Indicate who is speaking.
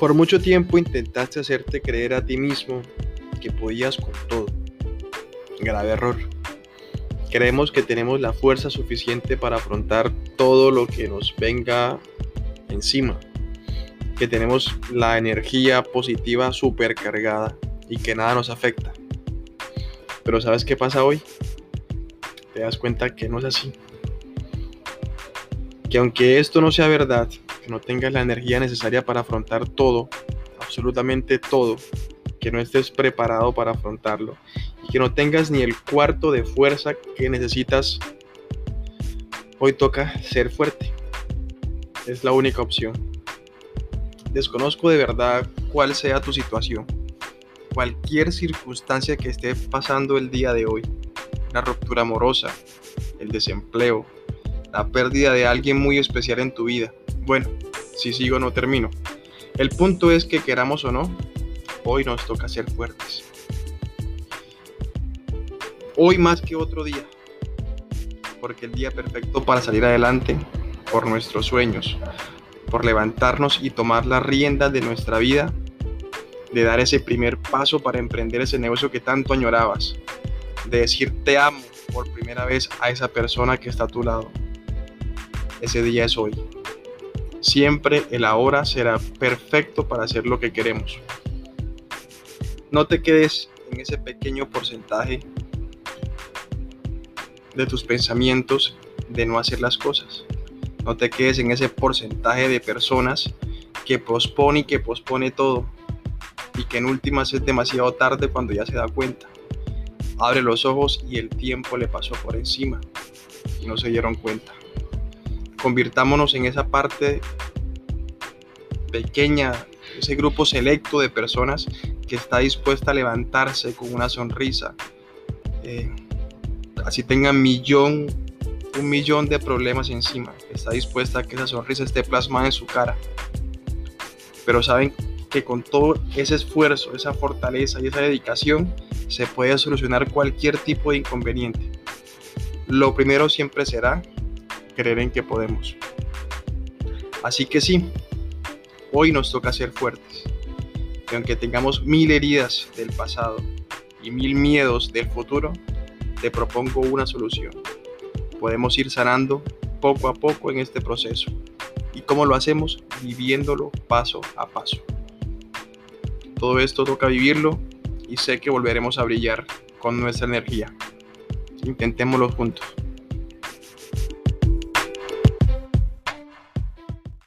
Speaker 1: Por mucho tiempo intentaste hacerte creer a ti mismo que podías con todo. Grave error. Creemos que tenemos la fuerza suficiente para afrontar todo lo que nos venga encima. Que tenemos la energía positiva supercargada y que nada nos afecta. Pero ¿sabes qué pasa hoy? Te das cuenta que no es así. Que aunque esto no sea verdad, no tengas la energía necesaria para afrontar todo, absolutamente todo, que no estés preparado para afrontarlo y que no tengas ni el cuarto de fuerza que necesitas, hoy toca ser fuerte. Es la única opción. Desconozco de verdad cuál sea tu situación, cualquier circunstancia que esté pasando el día de hoy, la ruptura amorosa, el desempleo, la pérdida de alguien muy especial en tu vida. Bueno, si sigo no termino. El punto es que queramos o no, hoy nos toca ser fuertes. Hoy más que otro día, porque el día perfecto para salir adelante por nuestros sueños, por levantarnos y tomar la rienda de nuestra vida, de dar ese primer paso para emprender ese negocio que tanto añorabas, de decir te amo por primera vez a esa persona que está a tu lado ese día es hoy. Siempre el ahora será perfecto para hacer lo que queremos. No te quedes en ese pequeño porcentaje de tus pensamientos de no hacer las cosas. No te quedes en ese porcentaje de personas que pospone y que pospone todo y que en últimas es demasiado tarde cuando ya se da cuenta. Abre los ojos y el tiempo le pasó por encima y no se dieron cuenta convirtámonos en esa parte pequeña, ese grupo selecto de personas que está dispuesta a levantarse con una sonrisa. Eh, así tengan millón, un millón de problemas encima. Está dispuesta a que esa sonrisa esté plasmada en su cara. Pero saben que con todo ese esfuerzo, esa fortaleza y esa dedicación, se puede solucionar cualquier tipo de inconveniente. Lo primero siempre será creer en que podemos. Así que sí, hoy nos toca ser fuertes. Y aunque tengamos mil heridas del pasado y mil miedos del futuro, te propongo una solución. Podemos ir sanando poco a poco en este proceso. ¿Y cómo lo hacemos? Viviéndolo paso a paso. Todo esto toca vivirlo y sé que volveremos a brillar con nuestra energía. Intentémoslo juntos.